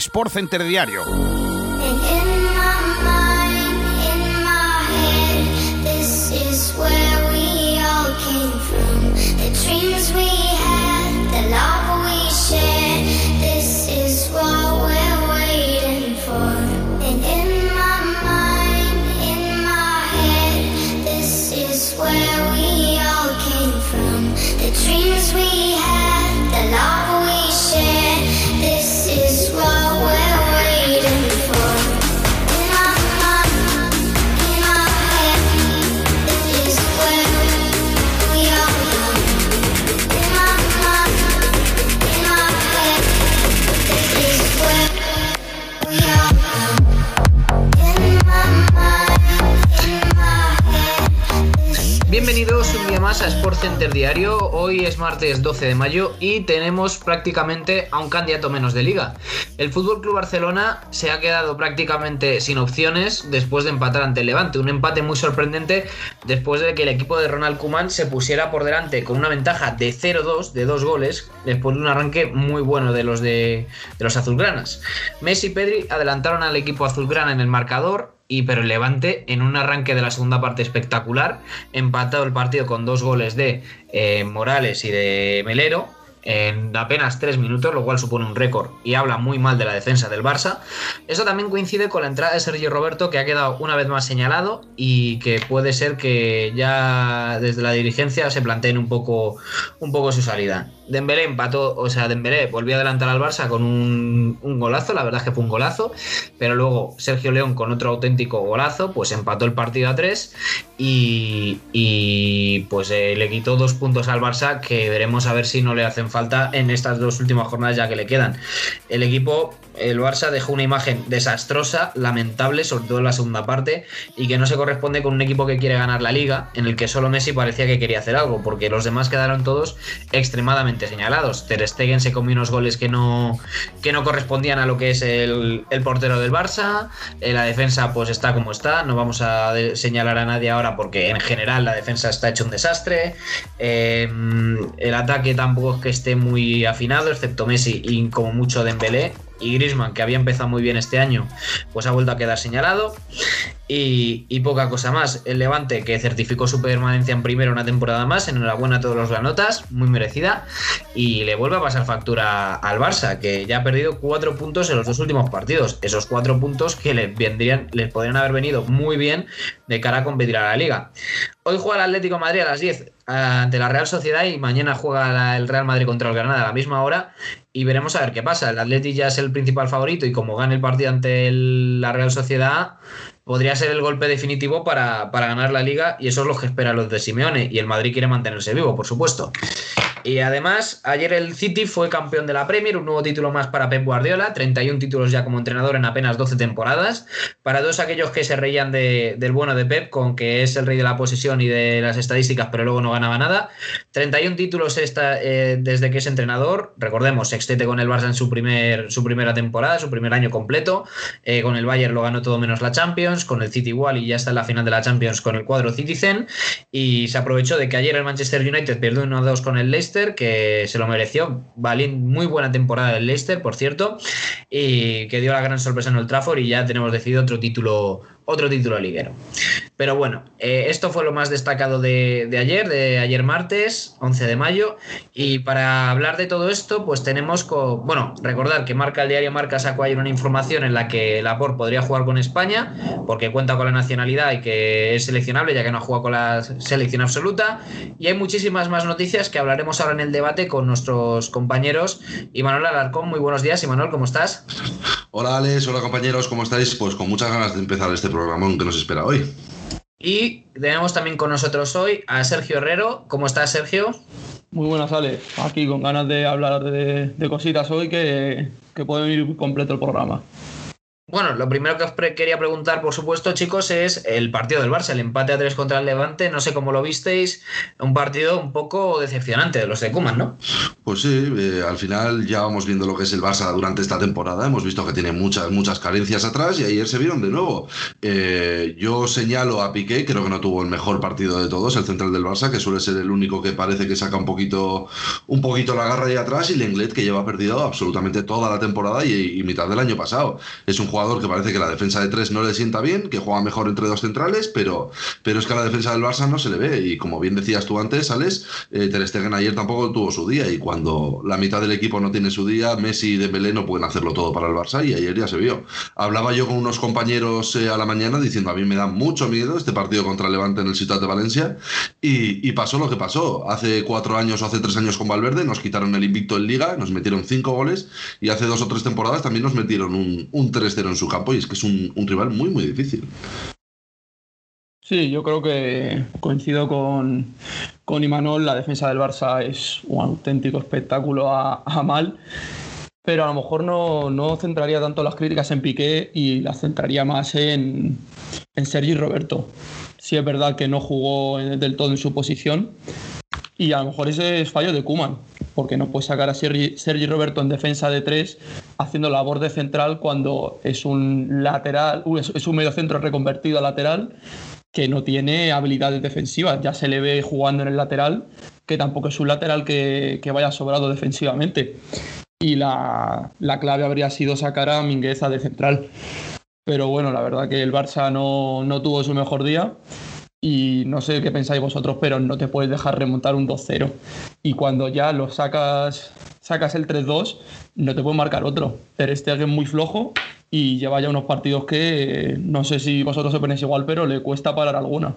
Sport Center Diario. A Sport Center Diario. Hoy es martes 12 de mayo y tenemos prácticamente a un candidato menos de liga. El Fútbol Club Barcelona se ha quedado prácticamente sin opciones después de empatar ante el Levante. Un empate muy sorprendente después de que el equipo de Ronald Koeman se pusiera por delante con una ventaja de 0-2, de dos goles, después de un arranque muy bueno de los de los azulgranas. Messi y Pedri adelantaron al equipo azulgrana en el marcador y pero el Levante en un arranque de la segunda parte espectacular, empatado el partido con dos goles de eh, Morales y de Melero en apenas tres minutos, lo cual supone un récord y habla muy mal de la defensa del Barça. Eso también coincide con la entrada de Sergio Roberto, que ha quedado una vez más señalado y que puede ser que ya desde la dirigencia se planteen un poco, un poco su salida. Dembélé empató, o sea, Dembélé volvió a adelantar al Barça con un, golazo, la verdad es que fue un golazo, pero luego Sergio León con otro auténtico golazo, pues empató el partido a tres y, y pues eh, le quitó dos puntos al Barça que veremos a ver si no le hacen falta en estas dos últimas jornadas ya que le quedan. El equipo el Barça dejó una imagen desastrosa, lamentable, sobre todo en la segunda parte, y que no se corresponde con un equipo que quiere ganar la liga, en el que solo Messi parecía que quería hacer algo, porque los demás quedaron todos extremadamente señalados. Ter Stegen se comió unos goles que no, que no correspondían a lo que es el, portero del Barça, eh, la defensa pues está como está, no vamos a señalar a nadie ahora porque en general la defensa está hecho un desastre, eh, el ataque tampoco es que esté muy afinado, excepto Messi y como mucho Dembélé, y Grisman, que había empezado muy bien este año, pues ha vuelto a quedar señalado. Y, poca cosa más. El Levante, que certificó su permanencia en primero una temporada más, enhorabuena a todos los granotas, muy merecida. Y le vuelve a pasar factura al Barça, que ya ha perdido cuatro puntos en los dos últimos partidos. Esos cuatro puntos que les vendrían, les podrían haber venido muy bien de cara a competir a la liga. Hoy juega el Atlético Madrid a las 10 ante la Real Sociedad y mañana juega el Real Madrid contra el Granada a la misma hora y veremos a ver qué pasa. El Atlético ya es el principal favorito y como gane el partido ante la Real Sociedad podría ser el golpe definitivo para, para, ganar la liga y eso es lo que esperan los de Simeone y el Madrid quiere mantenerse vivo, por supuesto. Y además, ayer el City fue campeón de la Premier, un nuevo título más para Pep Guardiola, 31 títulos ya como entrenador en apenas 12 temporadas. Para todos aquellos que se reían de, del bueno de Pep, con que es el rey de la posesión y de las estadísticas, pero luego no ganaba nada. 31 títulos esta, eh, desde que es entrenador. Recordemos, sextete con el Barça en su, primer, su primera temporada, su primer año completo. Eh, con el Bayern lo ganó todo menos la Champions, con el City igual y ya está en la final de la Champions con el cuadro Citizen. Y se aprovechó de que ayer el Manchester United perdió 1-2 con el Leicester que se lo mereció. Muy buena temporada del Leicester, por cierto, y que dio la gran sorpresa en el Trafford y ya tenemos decidido otro título otro título liguero. Pero bueno, eh, esto fue lo más destacado de, de, ayer, de ayer martes, 11 de mayo. Y para hablar de todo esto, pues tenemos, con, bueno, recordar que Marca el diario Marca sacó ayer una información en la que Laporte podría jugar con España, porque cuenta con la nacionalidad y que es seleccionable, ya que no ha jugado con la selección absoluta. Y hay muchísimas más noticias que hablaremos ahora en el debate con nuestros compañeros. Imanol Alarcón, muy buenos días. Imanol, ¿cómo estás? Hola Alex, hola compañeros, ¿cómo estáis? Pues con muchas ganas de empezar este programón que nos espera hoy. Y tenemos también con nosotros hoy a Sergio Herrero. ¿Cómo estás, Sergio? Muy buenas, Ale. Aquí con ganas de hablar de, de cositas hoy que, que puede venir completo el programa. Bueno, lo primero que os quería preguntar, por supuesto, chicos, es el partido del Barça, el empate a tres contra el Levante. No sé cómo lo visteis, un partido un poco decepcionante de los de Kuman, ¿no? Pues sí, eh, al final ya vamos viendo lo que es el Barça durante esta temporada. Hemos visto que tiene muchas, muchas carencias atrás y ayer se vieron de nuevo. Eh, yo señalo a Piqué, creo que no tuvo el mejor partido de todos, el central del Barça, que suele ser el único que parece que saca un poquito, un poquito la garra ahí atrás, y Lenglet, que lleva perdido absolutamente toda la temporada y, y mitad del año pasado. Es un jugador que parece que la defensa de tres no le sienta bien, que juega mejor entre dos centrales, pero, pero es que a la defensa del Barça no se le ve. Y como bien decías tú antes, Alex, eh, Ter Stegen ayer tampoco tuvo su día. Y cuando la mitad del equipo no tiene su día, Messi y Dembélé no pueden hacerlo todo para el Barça. Y ayer ya se vio. Hablaba yo con unos compañeros eh, a la mañana diciendo a mí me da mucho miedo este partido contra Levante en el Ciudad de Valencia. Y, pasó lo que pasó. Hace cuatro años o hace tres años con Valverde nos quitaron el invicto en Liga, nos metieron cinco goles y hace dos o tres temporadas también nos metieron un, un 3-0 en su campo y es que es un, rival muy, muy difícil. Sí, yo creo que coincido con, con Imanol, la defensa del Barça es un auténtico espectáculo a, mal, pero a lo mejor no, no, centraría tanto las críticas en Piqué y las centraría más en, en Sergi Roberto. Sí es verdad que no jugó del todo en su posición y a lo mejor ese es fallo de Kuman, porque no puede sacar a Sergi, Roberto en defensa de tres haciendo labor de central cuando es un lateral, es un medio centro reconvertido a lateral que no tiene habilidades defensivas. Ya se le ve jugando en el lateral, que tampoco es un lateral que, vaya sobrado defensivamente. Y la, clave habría sido sacar a Mingueza de central. Pero bueno, la verdad que el Barça no, no tuvo su mejor día y no sé qué pensáis vosotros, pero no te puedes dejar remontar un 2-0. Y cuando ya lo sacas, sacas el 3-2, no te puede marcar otro. Ter Stegen muy flojo y lleva ya unos partidos que no sé si vosotros se ponéis igual, pero le cuesta parar alguna.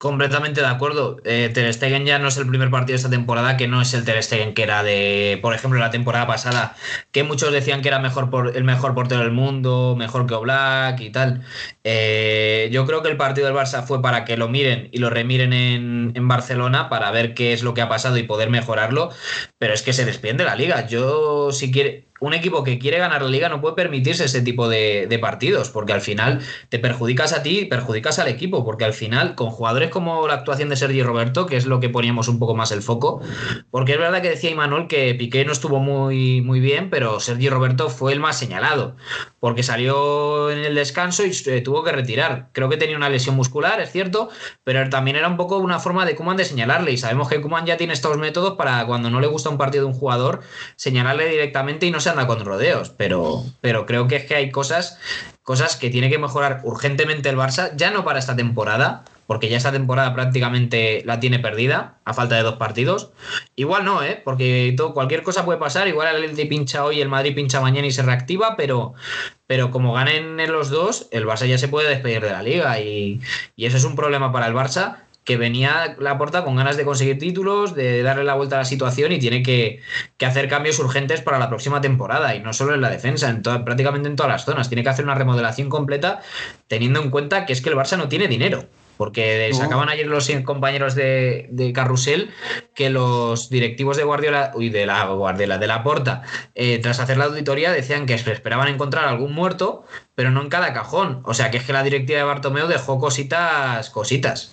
Completamente de acuerdo. Eh, Ter Stegen ya no es el primer partido de esta temporada que no es el Ter Stegen que era de, por ejemplo, la temporada pasada, que muchos decían que era mejor por, el mejor portero del mundo, mejor que Oblak y tal. Eh, yo creo que el partido del Barça fue para que lo miren y lo remiren en, en, Barcelona para ver qué es lo que ha pasado y poder mejorarlo, pero es que se despide la liga. Yo, si quiere, un equipo que quiere ganar la liga no puede permitirse ese tipo de, partidos, porque al final te perjudicas a ti y perjudicas al equipo, porque al final, con jugadores como la actuación de Sergi Roberto, que es lo que poníamos un poco más el foco, porque es verdad que decía Imanol que Piqué no estuvo muy, muy bien, pero Sergi Roberto fue el más señalado, porque salió en el descanso y tuvo que retirar. Creo que tenía una lesión muscular, es cierto, pero también era un poco una forma de Kuman de señalarle, y sabemos que Kuman ya tiene estos métodos para cuando no le gusta un partido de un jugador, señalarle directamente y no se anda con rodeos, pero, pero creo que es que hay cosas, cosas que tiene que mejorar urgentemente el Barça, ya no para esta temporada, porque ya esta temporada prácticamente la tiene perdida, a falta de dos partidos. Igual no, ¿eh? porque todo, cualquier cosa puede pasar, igual el Atlético pincha hoy, el Madrid pincha mañana y se reactiva, pero, pero como ganen en los dos, el Barça ya se puede despedir de la liga y, y eso es un problema para el Barça que venía la porta con ganas de conseguir títulos, de darle la vuelta a la situación y tiene que, hacer cambios urgentes para la próxima temporada y no solo en la defensa, en prácticamente en todas las zonas. Tiene que hacer una remodelación completa teniendo en cuenta que es que el Barça no tiene dinero. Porque sacaban ayer los compañeros de, de, Carrusel que los directivos de Guardiola, uy, de la Guardiola, de la Porta, eh, tras hacer la auditoría decían que esperaban encontrar algún muerto, pero no en cada cajón. O sea que es que la directiva de Bartomeu dejó cositas, cositas.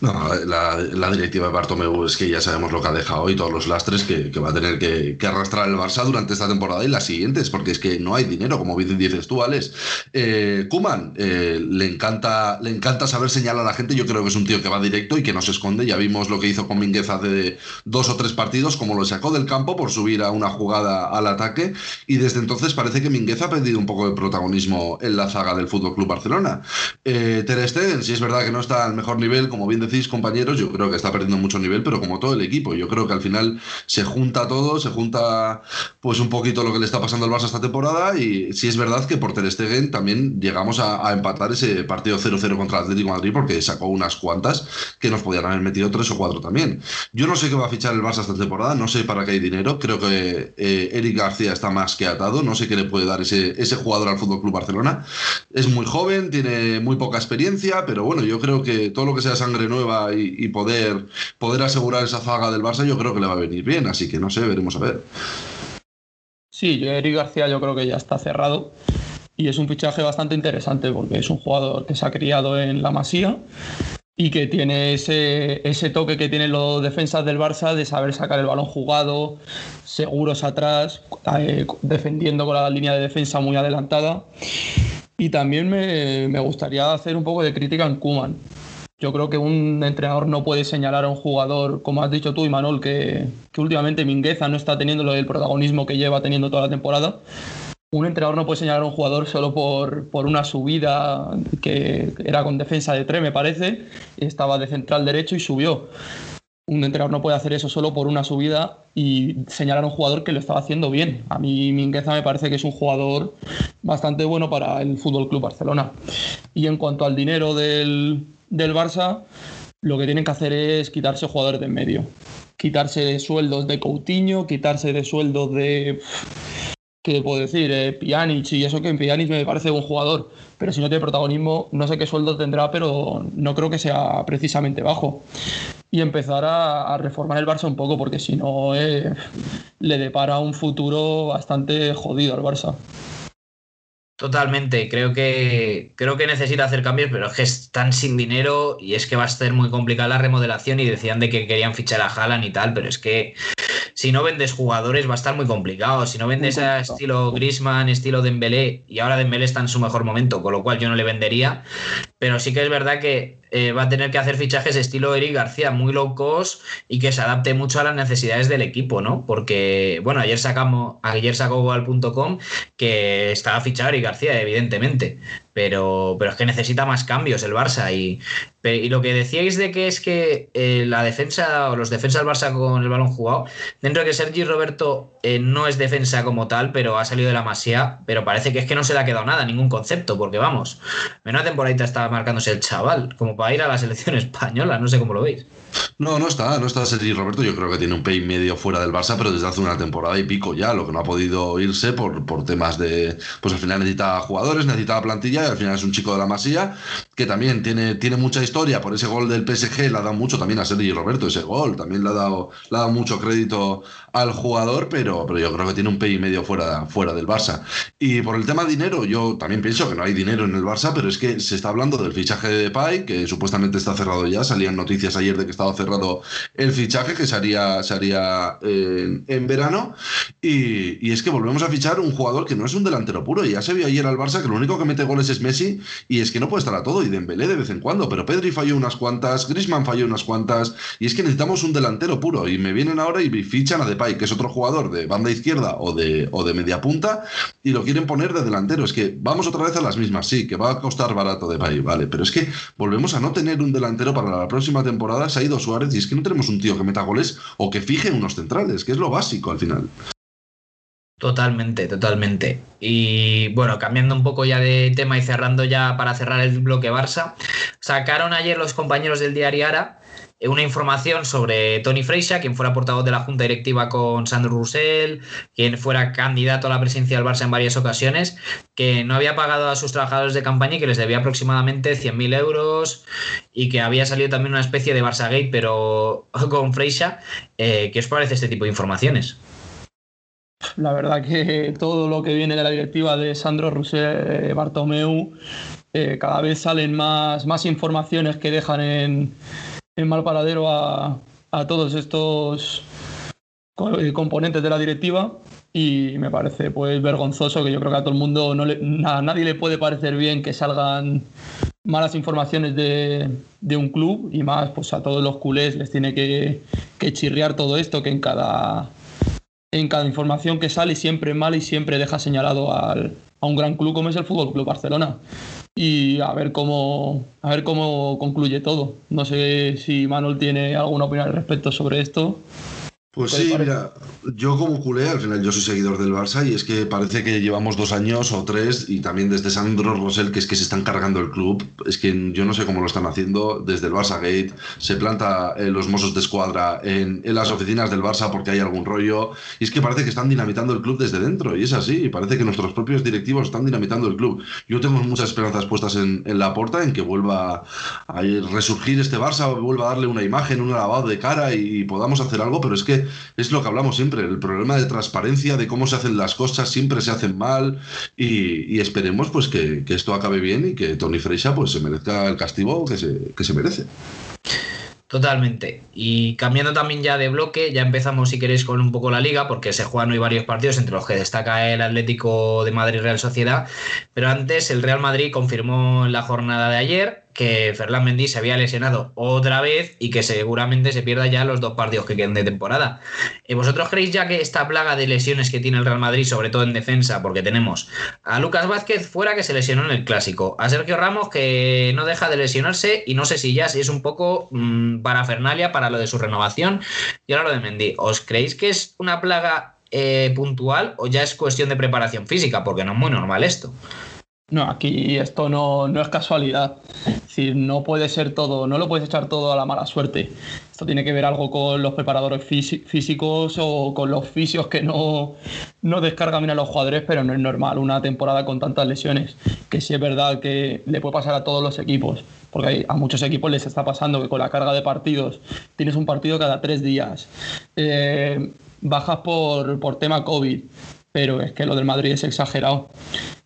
No, la, directiva de Bartomeu es que ya sabemos lo que ha dejado y todos los lastres que, va a tener que, arrastrar el Barça durante esta temporada y las siguientes, porque es que no hay dinero, como bien dices tú, Alex. Eh, Kuman eh, le, encanta, le encanta saber señalar a la gente. Yo creo que es un tío que va directo y que no se esconde. Ya vimos lo que hizo con Minguez hace dos o tres partidos, como lo sacó del campo por subir a una jugada al ataque. Y desde entonces parece que Minguez ha perdido un poco de protagonismo en la zaga del Fútbol Club Barcelona. Eh, Ter Stegen, si es verdad que no está al mejor nivel, como bien compañeros, yo creo que está perdiendo mucho nivel, pero como todo el equipo. Yo creo que al final se junta todo, se junta pues un poquito lo que le está pasando al Barça esta temporada y si es verdad que por Ter Stegen también llegamos a, empatar ese partido 0-0 contra el Atlético Madrid porque sacó unas cuantas que nos podían haber metido tres o cuatro también. Yo no sé qué va a fichar el Barça esta temporada, no sé para qué hay dinero, creo que eh, Eric García está más que atado, no sé qué le puede dar ese, ese jugador al Fútbol Club Barcelona. Es muy joven, tiene muy poca experiencia, pero bueno, yo creo que todo lo que sea sangre nueva y, poder, poder asegurar esa zaga del Barça, yo creo que le va a venir bien. Así que no sé, veremos a ver. Sí, Eric García yo creo que ya está cerrado. y es un fichaje bastante interesante porque es un jugador que se ha criado en la Masía y que tiene ese, ese toque que tienen los defensas del Barça de saber sacar el balón jugado, seguros atrás, eh, defendiendo con la línea de defensa muy adelantada. Y también me, me gustaría hacer un poco de crítica en Kuman. Yo creo que un entrenador no puede señalar a un jugador, como has dicho tú, Imanol, que, que últimamente Mingueza no está teniendo el protagonismo que lleva teniendo toda la temporada. Un entrenador no puede señalar a un jugador solo por, por una subida que era con defensa de tres, me parece, estaba de central derecho y subió. Un entrenador no puede hacer eso solo por una subida y señalar a un jugador que lo estaba haciendo bien. A mí Mingueza me parece que es un jugador bastante bueno para el Fútbol Club Barcelona. Y en cuanto al dinero del, del Barça, lo que tienen que hacer es quitarse jugadores de en medio. Quitarse de sueldos de Coutinho, quitarse de sueldos de. ¿Qué puedo decir? Eh, Pjanic y eso que Pjanic me parece un jugador, pero si no tiene protagonismo, no sé qué sueldo tendrá, pero no creo que sea precisamente bajo. Y empezar a, a reformar el Barça un poco, porque si no, eh, le depara un futuro bastante jodido al Barça. Totalmente, creo que creo que necesita hacer cambios, pero es que están sin dinero y es que va a ser muy complicada la remodelación y decían de que querían fichar a Haaland y tal, pero es que si no vendes jugadores va a estar muy complicado. Si no vendes a estilo Grisman, estilo Dembélé y ahora Dembélé está en su mejor momento, con lo cual yo no le vendería, pero sí que es verdad que eh, va a tener que hacer fichajes estilo Eric García, muy low cost y que se adapte mucho a las necesidades del equipo, ¿no? Porque, bueno, ayer sacamos, ayer sacó al.com que estaba fichado Eric García, evidentemente, pero, pero es que necesita más cambios el Barça. Y, y lo que decíais de que es que eh, la defensa o los defensas del Barça con el balón jugado, dentro de que Sergi Roberto eh, no es defensa como tal, pero ha salido de la masía, pero parece que es que no se le ha quedado nada, ningún concepto, porque vamos, menos temporada estaba marcándose el chaval, como para ir a la selección española, no sé cómo lo veis. No, no está, no está Sergi Roberto. Yo creo que tiene un pay medio fuera del Barça, pero desde hace una temporada y pico ya, lo que no ha podido irse por, por temas de. Pues al final necesita jugadores, necesita plantilla y al final es un chico de la masía que también tiene, tiene mucha historia. Por ese gol del PSG le ha dado mucho también a Sergi Roberto, ese gol. También le ha dado, le ha dado mucho crédito al jugador, pero, pero yo creo que tiene un pay medio fuera, fuera del Barça. Y por el tema dinero, yo también pienso que no hay dinero en el Barça, pero es que se está hablando del fichaje de Depay, que supuestamente está cerrado ya. Salían noticias ayer de que estaba cerrado el fichaje, que se haría, haría en, verano. Y, y, es que volvemos a fichar un jugador que no es un delantero puro. Y ya se vio ayer al Barça que lo único que mete goles es Messi, y es que no puede estar a todo, y Dembélé de vez en cuando, pero Pedri falló unas cuantas, Grisman falló unas cuantas, y es que necesitamos un delantero puro. Y me vienen ahora y fichan a Depay, que es otro jugador de banda izquierda o de, o de media punta, y lo quieren poner de delantero. Es que vamos otra vez a las mismas, sí, que va a costar barato Depay, vale, pero es que volvemos a no tener un delantero para la próxima temporada. Se ha ido Suárez y es que no tenemos un tío que meta goles o que fije unos centrales, que es lo básico al final. Totalmente, totalmente. Y bueno, cambiando un poco ya de tema y cerrando ya para cerrar el bloque Barça, sacaron ayer los compañeros del diario Ara una información sobre Tony Freixa, quien fuera portavoz de la Junta Directiva con Sandro Roussel, quien fuera candidato a la presidencia del Barça en varias ocasiones, que no había pagado a sus trabajadores de campaña y que les debía aproximadamente 100.000 euros y que había salido también una especie de Barça Gate, pero con Freixa. Eh, ¿Qué os parece este tipo de informaciones? La verdad que todo lo que viene de la directiva de Sandro Roussel, eh, Bartomeu, eh, cada vez salen más, más informaciones que dejan en mal paradero a, todos estos eh, componentes de la directiva. Y me parece pues vergonzoso que yo creo que a todo el mundo no a nadie le puede parecer bien que salgan malas informaciones de, un club. Y más pues a todos los culés les tiene que, que, chirriar todo esto que en cada en cada información que sale siempre mal y siempre deja señalado al, a un gran club como es el Fútbol Club Barcelona y a ver cómo a ver cómo concluye todo. No sé si Manuel tiene alguna opinión al respecto sobre esto. Pues sí, mira, yo como culé, al final yo soy seguidor del Barça y es que parece que llevamos dos años o tres y también desde Sandro Rosell que es que se están cargando el club, es que yo no sé cómo lo están haciendo, desde el Barça Gate. Se planta eh, los mozos de escuadra en, en, las oficinas del Barça porque hay algún rollo. Y es que parece que están dinamitando el club desde dentro y es así, y parece que nuestros propios directivos están dinamitando el club. Yo tengo muchas esperanzas puestas en, en la puerta, en que vuelva a resurgir este Barça, vuelva a darle una imagen, un lavado de cara y, y podamos hacer algo, pero es que es lo que hablamos siempre, el problema de transparencia, de cómo se hacen las cosas, siempre se hacen mal y, esperemos pues que, esto acabe bien y que Tony Freixa pues se merezca el castigo que se, que se merece. Totalmente. Y cambiando también ya de bloque, ya empezamos si queréis con un poco la liga, porque se juegan hoy varios partidos, entre los que destaca el Atlético de Madrid Real Sociedad. Pero antes el Real Madrid confirmó en la jornada de ayer que Ferland Mendy se había lesionado otra vez y que seguramente se pierda ya los dos partidos que queden de temporada. ¿Y ¿Vosotros creéis ya que esta plaga de lesiones que tiene el Real Madrid, sobre todo en defensa, porque tenemos a Lucas Vázquez fuera que se lesionó en el clásico, a Sergio Ramos que no deja de lesionarse y no sé si ya si es un poco mm, parafernalia para lo de su renovación y ahora lo de Mendy. ¿Os creéis que es una plaga eh, puntual o ya es cuestión de preparación física? Porque no es muy normal esto. No, aquí esto no, es casualidad. Es no puede ser todo, no lo puedes echar todo a la mala suerte. Esto tiene que ver algo con los preparadores físicos o con los fisios que no, no descargan bien a los jugadores, pero no es normal una temporada con tantas lesiones. Que sí es verdad que le puede pasar a todos los equipos, porque a muchos equipos les está pasando que con la carga de partidos tienes un partido cada tres días. Eh, bajas por, por tema COVID pero es que lo del Madrid es exagerado.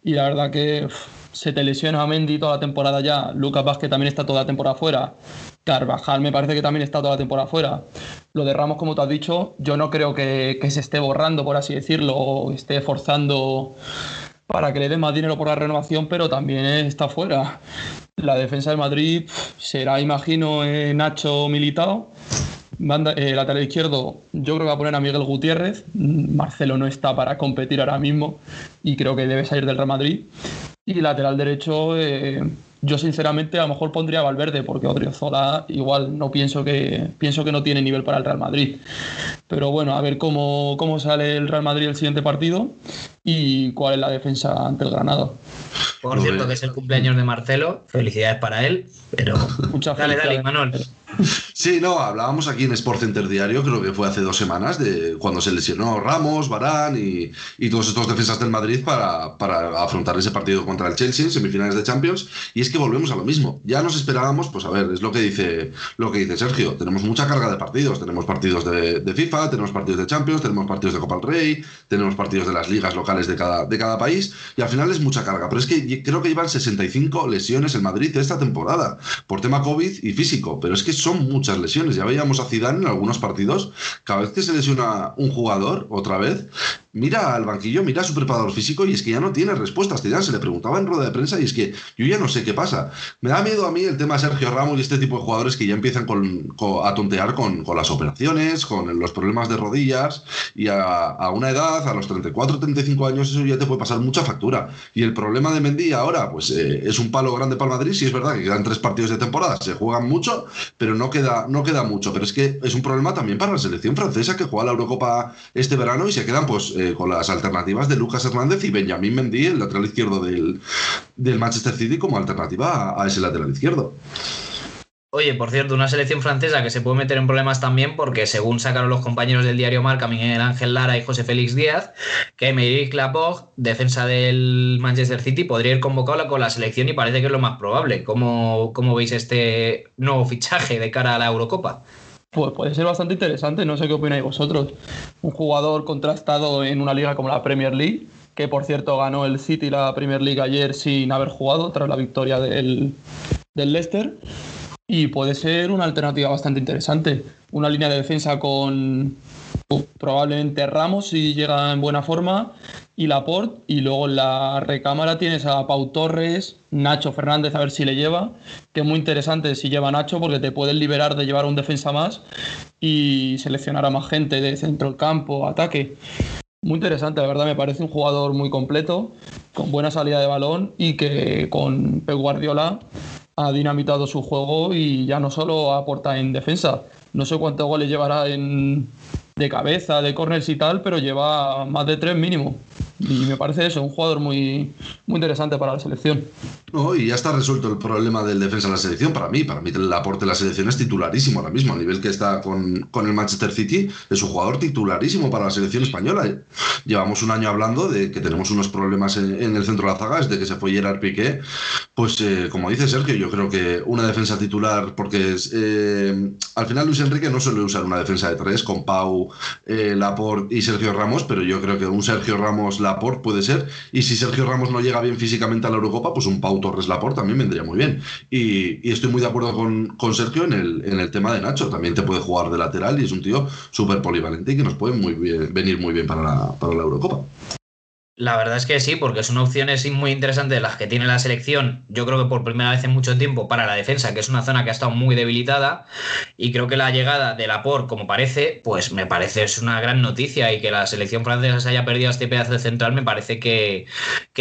Y la verdad que se te lesiona a Mendy toda la temporada ya, Lucas Vázquez también está toda la temporada fuera, Carvajal me parece que también está toda la temporada fuera. Lo de Ramos, como tú has dicho, yo no creo que, se esté borrando, por así decirlo, o esté forzando para que le den más dinero por la renovación, pero también está fuera. La defensa del Madrid será, imagino, eh, Nacho Militao Eh, lateral izquierdo, yo creo que va a poner a Miguel Gutiérrez. Marcelo no está para competir ahora mismo y creo que debe salir del Real Madrid. Y lateral derecho, eh, yo sinceramente a lo mejor pondría a Valverde porque Odriozola igual no pienso que pienso que no tiene nivel para el Real Madrid. Pero bueno, a ver cómo, cómo sale el Real Madrid el siguiente partido y cuál es la defensa ante el Granada. Por cierto, que es el cumpleaños de Marcelo. Felicidades para él. Pero Muchas dale, dale, Manuel. Sí, no, hablábamos aquí en Sport Center Diario, creo que fue hace dos semanas, de cuando se lesionó Ramos, Barán y, todos estos defensas del Madrid para, para, afrontar ese partido contra el Chelsea en semifinales de Champions. Y es que volvemos a lo mismo. Ya nos esperábamos, pues a ver, es lo que dice, lo que dice Sergio. Tenemos mucha carga de partidos. Tenemos partidos de, de FIFA, tenemos partidos de Champions, tenemos partidos de Copa del Rey, tenemos partidos de las ligas locales de cada, de cada país. Y al final es mucha carga. Pero es que creo que llevan 65 lesiones en Madrid esta temporada por tema COVID y físico. Pero es que son muchas lesiones. Ya veíamos a Zidane en algunos partidos, cada vez que se lesiona un jugador, otra vez, mira al banquillo, mira a su preparador físico y es que ya no tiene respuestas. Ya se le preguntaba en rueda de prensa y es que yo ya no sé qué pasa. Me da miedo a mí el tema Sergio Ramos y este tipo de jugadores que ya empiezan a tontear con, las operaciones, con los problemas de rodillas y a, una edad, a los 34, 35 años, eso ya te puede pasar mucha factura. Y el problema de Mendy ahora, pues eh, es un palo grande para Madrid. Sí es verdad que quedan tres partidos de temporada, se juegan mucho, pero no queda, no queda mucho. Pero es que es un problema también para la selección francesa que juega la Eurocopa este verano y se quedan pues eh, con las alternativas de Lucas Hernández y Benjamín Mendy, el lateral izquierdo del, Manchester City, como alternativa a, ese lateral izquierdo. Oye, por cierto, una selección francesa que se puede meter en problemas también porque según sacaron los compañeros del diario Marca, Miguel Ángel Lara y José Félix Díaz, que Emerick Laporte, defensa del Manchester City, podría ir convocado con la selección y parece que es lo más probable. ¿Cómo, cómo veis este nuevo fichaje de cara a la Eurocopa? Pues puede ser bastante interesante, no sé qué opináis vosotros. Un jugador contrastado en una liga como la Premier League, que por cierto ganó el City la Premier League ayer sin haber jugado tras la victoria del, del Leicester. Y puede ser una alternativa bastante interesante. Una línea de defensa con probablemente Ramos si llega en buena forma y Laporte. Y luego en la recámara tienes a Pau Torres, Nacho Fernández, a ver si le lleva. Que es muy interesante si lleva Nacho porque te puedes liberar de llevar un defensa más y seleccionar a más gente de centro campo, ataque. Muy interesante, la verdad me parece un jugador muy completo, con buena salida de balón y que con Pep Guardiola ha dinamitado su juego y ya no solo aporta en defensa. No sé cuántos goles llevará en, de cabeza, de corners y tal, pero lleva más de tres mínimo. Y me parece eso, un jugador muy, muy interesante para la selección. No, y ya está resuelto el problema del defensa en la selección. Para mí, para mí el aporte de la selección es titularísimo ahora mismo. A nivel que está con, con el Manchester City, es un jugador titularísimo para la selección española. Llevamos un año hablando de que tenemos unos problemas en, el centro de la zaga, desde que se fue Gerard Piqué. Pues, eh, como dice Sergio, yo creo que una defensa titular, porque eh, al final Luis Enrique no suele usar una defensa de tres con Pau, eh, Laporte y Sergio Ramos, pero yo creo que un Sergio Ramos Laporte puede ser. Y si Sergio Ramos no llega bien físicamente a la Eurocopa, pues un Pau Torres Laporte también vendría muy bien. Y, estoy muy de acuerdo con, con Sergio en el, en el, tema de Nacho. También te puede jugar de lateral y es un tío súper polivalente y que nos puede muy bien, venir muy bien para la, para la Eurocopa. La verdad es que sí, porque son opciones muy interesantes las que tiene la selección, yo creo que por primera vez en mucho tiempo para la defensa, que es una zona que ha estado muy debilitada, y creo que la llegada de Laporte, como parece, pues me parece es una gran noticia, y que la selección francesa se haya perdido este pedazo de central me parece que,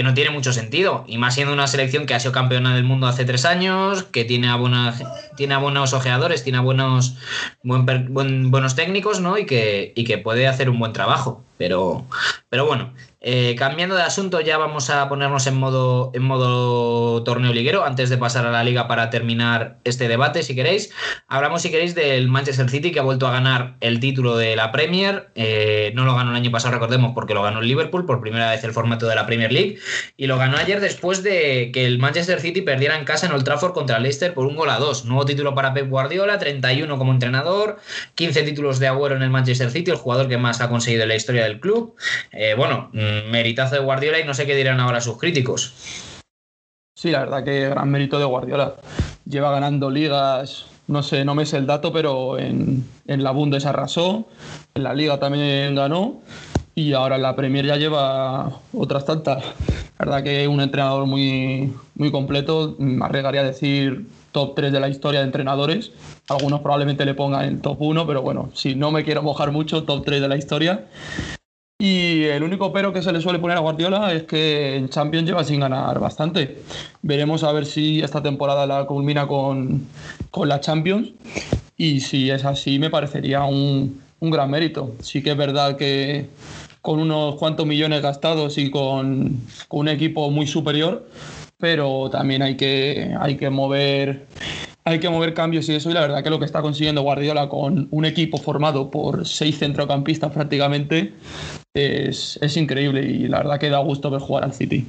no tiene mucho sentido, y más siendo una selección que ha sido campeona del mundo hace tres años, que tiene a, tiene a buenos ojeadores, tiene a buenos, buenos técnicos, ¿no? Y que, y que puede hacer un buen trabajo. Pero, pero bueno, eh, cambiando de asunto, ya vamos a ponernos en modo, en modo torneo liguero antes de pasar a la liga para terminar este debate, si queréis. Hablamos, si queréis, del Manchester City que ha vuelto a ganar el título de la Premier. Eh, no lo ganó el año pasado, recordemos, porque lo ganó el Liverpool por primera vez el formato de la Premier League. Y lo ganó ayer después de que el Manchester City perdiera en casa en Old Trafford contra Leicester por un gol a dos. Nuevo título para Pep Guardiola, 31 como entrenador, 15 títulos de agüero en el Manchester City, el jugador que más ha conseguido en la historia del club. Eh, bueno, meritazo de Guardiola y no sé qué dirán ahora sus críticos. Sí, la verdad que gran mérito de Guardiola. Lleva ganando ligas, no sé, no me sé el dato, pero en, en la Bundes arrasó, en la liga también ganó y ahora la Premier ya lleva otras tantas. La verdad que un entrenador muy, muy completo, me arriesgaría a decir top 3 de la historia de entrenadores. Algunos probablemente le pongan en top 1, pero bueno, si no me quiero mojar mucho, top 3 de la historia. Y el único pero que se le suele poner a Guardiola es que en Champions lleva sin ganar bastante. Veremos a ver si esta temporada la culmina con, con la Champions. Y si es así, me parecería un, un gran mérito. Sí que es verdad que con unos cuantos millones gastados y con, un equipo muy superior, pero también hay que, hay que mover hay que mover cambios y eso, y la verdad que lo que está consiguiendo Guardiola con un equipo formado por seis centrocampistas prácticamente es, es increíble y la verdad que da gusto ver jugar al City.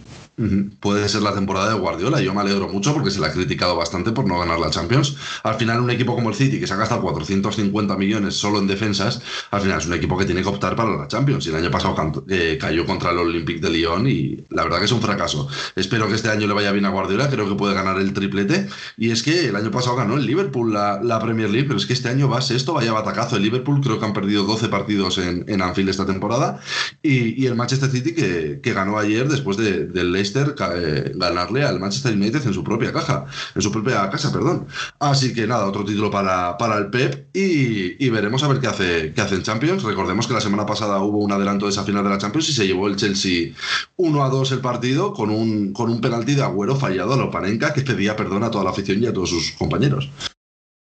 Puede ser la temporada de Guardiola. Yo me alegro mucho porque se le ha criticado bastante por no ganar la Champions. Al final, un equipo como el City, que se ha gastado 450 millones solo en defensas, al final es un equipo que tiene que optar para la Champions. Y el año pasado eh, cayó contra el Olympique de Lyon y la verdad que es un fracaso. Espero que este año le vaya bien a Guardiola. Creo que puede ganar el triplete. Y es que el año pasado ganó el Liverpool la, Premier League, pero es que este año va esto, vaya batacazo. El Liverpool creo que han perdido 12 partidos en, en Anfield esta temporada. Y, el Manchester City que, que ganó ayer después de, del eh, ganarle al Manchester United en su propia caja, en su propia casa, perdón. Así que nada, otro título para, para el Pep y, veremos a ver qué hace, qué hace en Champions. Recordemos que la semana pasada hubo un adelanto de esa final de la Champions y se llevó el Chelsea 1 a 2 el partido con un, con un penalti de Agüero fallado a Lopanenka que pedía perdón a toda la afición y a todos sus compañeros.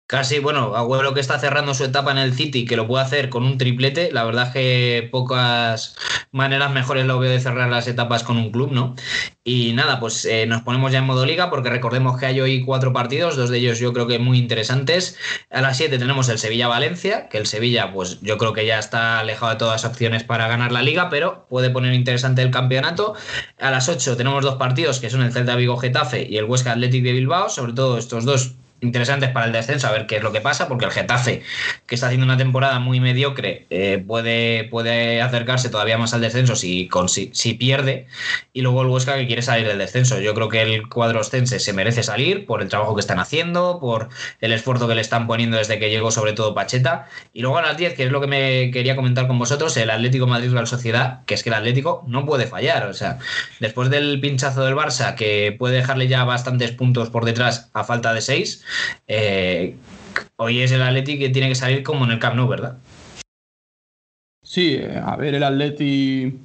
Casi, bueno, Agüero que está cerrando su etapa en el City, que lo puede hacer con un triplete, la verdad es que pocas maneras mejores lo veo de cerrar las etapas con un club, ¿no? Y nada, pues eh, nos ponemos ya en modo liga, porque recordemos que hay hoy cuatro partidos, dos de ellos yo creo que muy interesantes. A las siete tenemos el Sevilla-Valencia, que el Sevilla, pues yo creo que ya está alejado de todas las opciones para ganar la liga, pero puede poner interesante el campeonato. A las ocho tenemos dos partidos, que son el Celta Vigo-Getafe y el Huesca Athletic de Bilbao, sobre todo estos dos interesantes para el descenso, a ver qué es lo que pasa, porque el Getafe, que está haciendo una temporada muy mediocre, eh, puede, puede acercarse todavía más al descenso si, si, pierde, y luego el Huesca que quiere salir del descenso. Yo creo que el cuadro ostense se merece salir por el trabajo que están haciendo, por el esfuerzo que le están poniendo desde que llegó sobre todo Pacheta, y luego a las 10, que es lo que me quería comentar con vosotros, el Atlético Madrid-Real Sociedad, que es que el Atlético no puede fallar, o sea, después del pinchazo del Barça, que puede dejarle ya bastantes puntos por detrás a falta de 6, eh, hoy es el Atleti que tiene que salir como en el Camp Nou, ¿verdad? Sí, a ver, el Atleti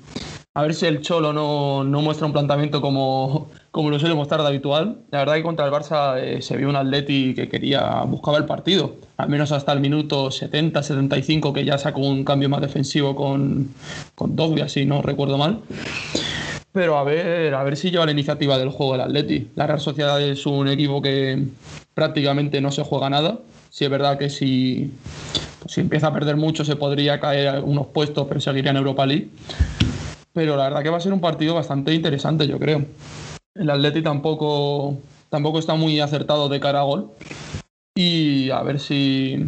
a ver si el Cholo no, muestra un planteamiento como, como lo suele mostrar de habitual. La verdad que contra el Barça eh, se vio un Atleti que quería, buscaba el partido, al menos hasta el minuto 70, 75, que ya sacó un cambio más defensivo con, con Dogby, así no recuerdo mal. Pero a ver, a ver si lleva la iniciativa del juego el Atleti. La Real Sociedad es un equipo que prácticamente no se juega nada. Si es verdad que si, si empieza a perder mucho se podría caer unos puestos, pero seguiría en Europa League pero la verdad que va a ser un partido bastante interesante, yo creo. El Atleti tampoco, tampoco está muy acertado de cara a gol. Y a ver si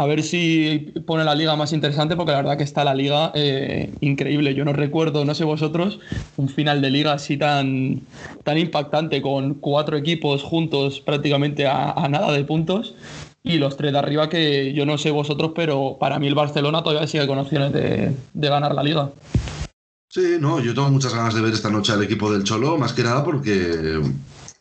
a ver si pone la liga más interesante, porque la verdad que está la liga eh, increíble. Yo no recuerdo, no sé vosotros, un final de liga así tan, tan impactante, con cuatro equipos juntos prácticamente a, nada de puntos. Y los tres de arriba que yo no sé vosotros, pero para mí el Barcelona todavía sigue con opciones de ganar la liga. Sí, no, yo tengo muchas ganas de ver esta noche al equipo del Cholo, más que nada porque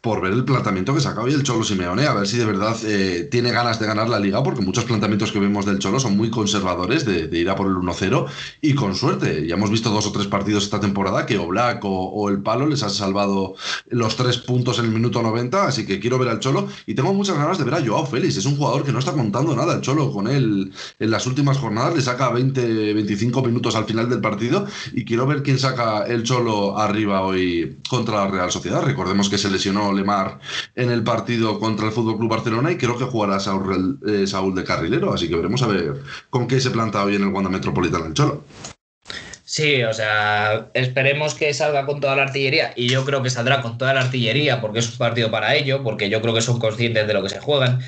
por ver el planteamiento que sacaba hoy el Cholo Simeone, a ver si de verdad eh, tiene ganas de ganar la liga, porque muchos planteamientos que vemos del Cholo son muy conservadores de, ir a por el 1-0 y con suerte. Ya hemos visto dos o tres partidos esta temporada que Oblak o, o, el Palo les han salvado los tres puntos en el minuto 90, así que quiero ver al Cholo y tengo muchas ganas de ver a Joao Félix. Es un jugador que no está contando nada el Cholo con él en las últimas jornadas, le saca 20, 25 minutos al final del partido y quiero ver quién saca el Cholo arriba hoy contra la Real Sociedad. Recordemos que se lesionó Lemar en el partido contra el Fútbol Club Barcelona y creo que jugará Saúl, eh, Saúl de carrilero, así que veremos a ver con qué se planta hoy en el Wanda Metropolitano el Cholo. Sí, o sea, esperemos que salga con toda la artillería y yo creo que saldrá con toda la artillería porque es un partido para ello, porque yo creo que son conscientes de lo que se juegan.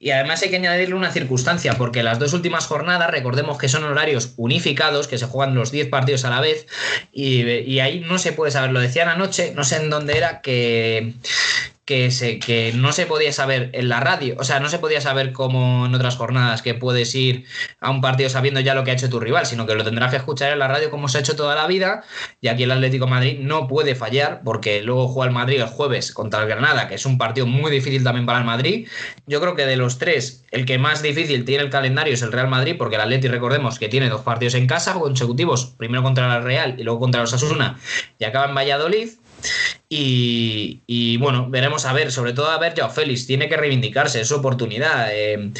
Y además hay que añadirle una circunstancia, porque las dos últimas jornadas, recordemos que son horarios unificados, que se juegan los 10 partidos a la vez y, y ahí no se puede saber, lo decían anoche, no sé en dónde era, que que, se, que no se podía saber en la radio, o sea, no se podía saber como en otras jornadas que puedes ir a un partido sabiendo ya lo que ha hecho tu rival, sino que lo tendrás que escuchar en la radio como se ha hecho toda la vida y aquí el Atlético Madrid no puede fallar porque luego juega el Madrid el jueves contra el Granada, que es un partido muy difícil también para el Madrid. Yo creo que de los tres, el que más difícil tiene el calendario es el Real Madrid, porque el Atlético recordemos que tiene dos partidos en casa consecutivos, primero contra el Real y luego contra los Asuna y acaba en Valladolid. Y, bueno, veremos a ver, sobre todo a ver, Joao Félix, tiene que reivindicarse, es su oportunidad. Eh,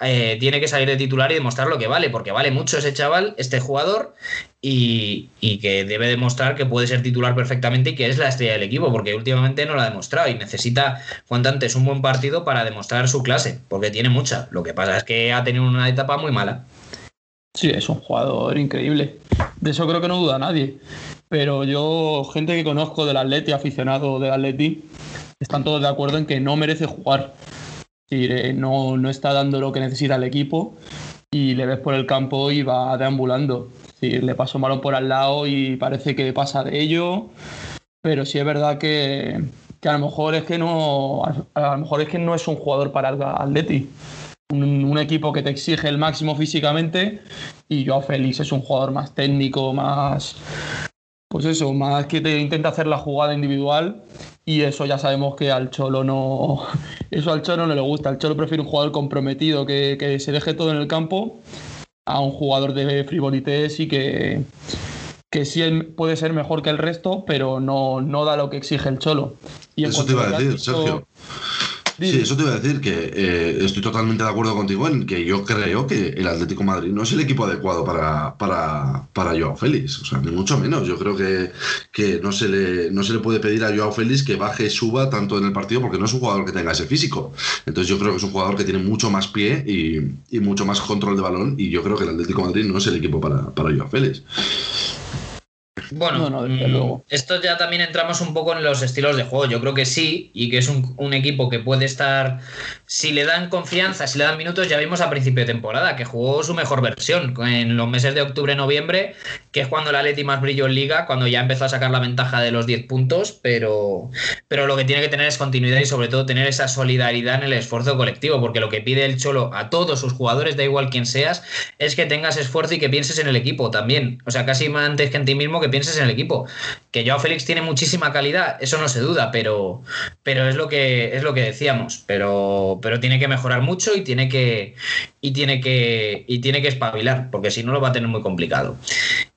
eh, tiene que salir de titular y demostrar lo que vale, porque vale mucho ese chaval, este jugador, y, que debe demostrar que puede ser titular perfectamente y que es la estrella del equipo, porque últimamente no lo ha demostrado y necesita cuanto antes un buen partido para demostrar su clase, porque tiene mucha. Lo que pasa es que ha tenido una etapa muy mala. Sí, es un jugador increíble. De eso creo que no duda nadie. Pero yo, gente que conozco del Atleti, aficionado del Atleti, están todos de acuerdo en que no merece jugar. Eh, no, no está dando lo que necesita el equipo y le ves por el campo y va deambulando. le pasó un balón por al lado y parece que pasa de ello. Pero sí es verdad que, a lo mejor es que no. A lo mejor es que no es un jugador para el Atleti. Un, equipo que te exige el máximo físicamente y yo Félix es un jugador más técnico, más, pues eso, más que te intenta hacer la jugada individual y eso ya sabemos que al Cholo no, eso al Cholo no le gusta. El Cholo prefiere un jugador comprometido que, que se deje todo en el campo a un jugador de frivolités y que, que sí puede ser mejor que el resto, pero no, no da lo que exige el Cholo. Y eso te iba a decir, Sergio. Sí, eso te iba a decir que eh, estoy totalmente de acuerdo contigo en que yo creo que el Atlético Madrid no es el equipo adecuado para, para, para Joao Félix, o sea, ni mucho menos. Yo creo que, que no, se le, no se le puede pedir a Joao Félix que baje, suba tanto en el partido porque no es un jugador que tenga ese físico. Entonces yo creo que es un jugador que tiene mucho más pie y, y mucho más control de balón y yo creo que el Atlético Madrid no es el equipo para, para Joao Félix. Bueno, mm, esto ya también entramos un poco en los estilos de juego. Yo creo que sí, y que es un, equipo que puede estar. Si le dan confianza, si le dan minutos, ya vimos a principio de temporada que jugó su mejor versión en los meses de octubre-noviembre, que es cuando la Leti más brilló en liga, cuando ya empezó a sacar la ventaja de los 10 puntos, pero, pero lo que tiene que tener es continuidad y sobre todo tener esa solidaridad en el esfuerzo colectivo, porque lo que pide el Cholo a todos sus jugadores, da igual quién seas, es que tengas esfuerzo y que pienses en el equipo también. O sea, casi más antes que en ti mismo que pienses en el equipo. Que Joao Félix tiene muchísima calidad, eso no se duda, pero, pero es lo que es lo que decíamos. Pero, pero tiene que mejorar mucho y tiene que y tiene que y tiene que espabilar, porque si no lo va a tener muy complicado.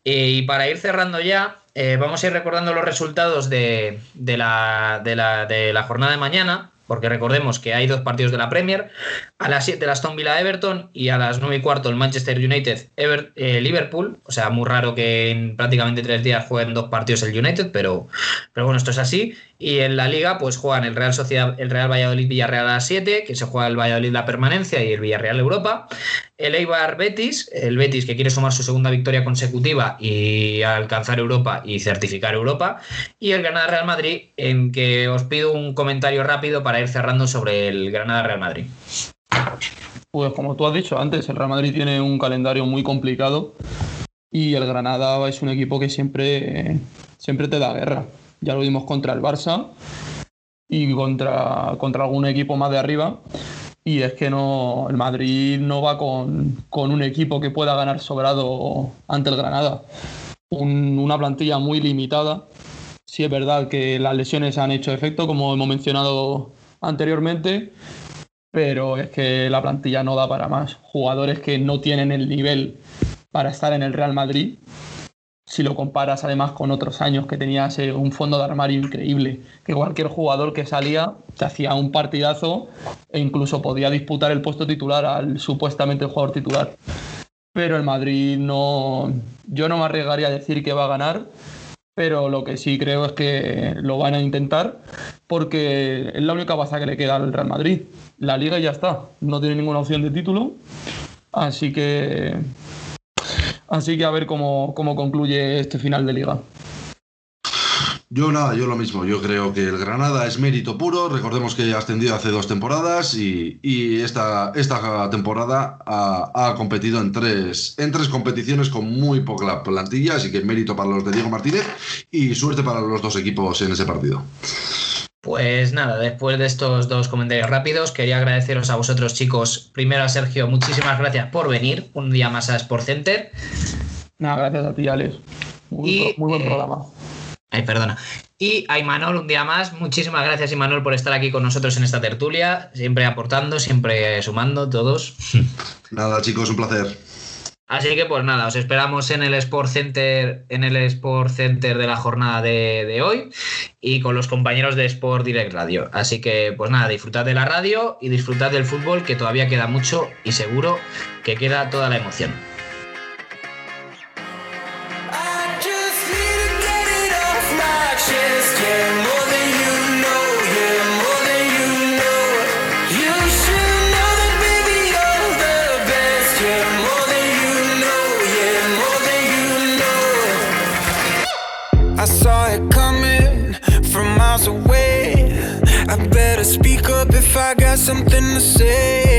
Eh, y para ir cerrando ya, eh, vamos a ir recordando los resultados de, la, de, la, de la jornada de mañana porque recordemos que hay dos partidos de la Premier, a las 7 el Aston Villa Everton y a las 9 y cuarto el Manchester United eh, Liverpool, o sea, muy raro que en prácticamente tres días jueguen dos partidos el United, pero, pero bueno, esto es así. Y en la liga, pues juegan el Real Sociedad, el Real Valladolid Villarreal a las 7, que se juega el Valladolid la permanencia y el Villarreal Europa. El Eibar Betis, el Betis que quiere sumar su segunda victoria consecutiva y alcanzar Europa y certificar Europa. Y el Granada Real Madrid, en que os pido un comentario rápido para ir cerrando sobre el Granada Real Madrid. Pues como tú has dicho antes, el Real Madrid tiene un calendario muy complicado y el Granada es un equipo que siempre, siempre te da guerra ya lo vimos contra el Barça y contra, contra algún equipo más de arriba. Y es que no, el Madrid no va con, un equipo que pueda ganar sobrado ante el Granada. una plantilla muy limitada. Sí es verdad que las lesiones han hecho efecto, como hemos mencionado anteriormente, pero es que la plantilla no da para más. Jugadores que no tienen el nivel para estar en el Real Madrid si lo comparas además con otros años que tenías un fondo de armario increíble, que cualquier jugador que salía te hacía un partidazo e incluso podía disputar el puesto titular al supuestamente jugador titular. Pero el Madrid no, yo no me arriesgaría a decir que va a ganar, pero lo que sí creo es que lo van a intentar porque es la única baza que le queda al Real Madrid. La liga ya está, no tiene ninguna opción de título, así que Así que a ver cómo, concluye este final de liga. Yo nada, yo lo mismo. Yo creo que el Granada es mérito puro. Recordemos que ha ascendido hace dos temporadas y, esta, esta, temporada ha, competido en tres, en tres competiciones con muy poca plantilla. Así que mérito para los de Diego Martínez y suerte para los dos equipos en ese partido. Pues nada, después de estos dos comentarios rápidos, quería agradeceros a vosotros, chicos. Primero a Sergio, muchísimas gracias por venir un día más a Sport Center. Nada, gracias a ti, Alex. Muy, buen eh, programa. Ay, perdona. Y a Imanol, un día más. Muchísimas gracias, Imanol, por estar aquí con nosotros en esta tertulia. Siempre aportando, siempre sumando, todos. Nada, chicos, un placer. Así que pues nada, os esperamos en el Sport Center, en el Sport Center de la jornada de, hoy y con los compañeros de Sport Direct Radio. Así que pues nada, disfrutad de la radio y disfrutad del fútbol que todavía queda mucho y seguro que queda toda la emoción. I got something to say.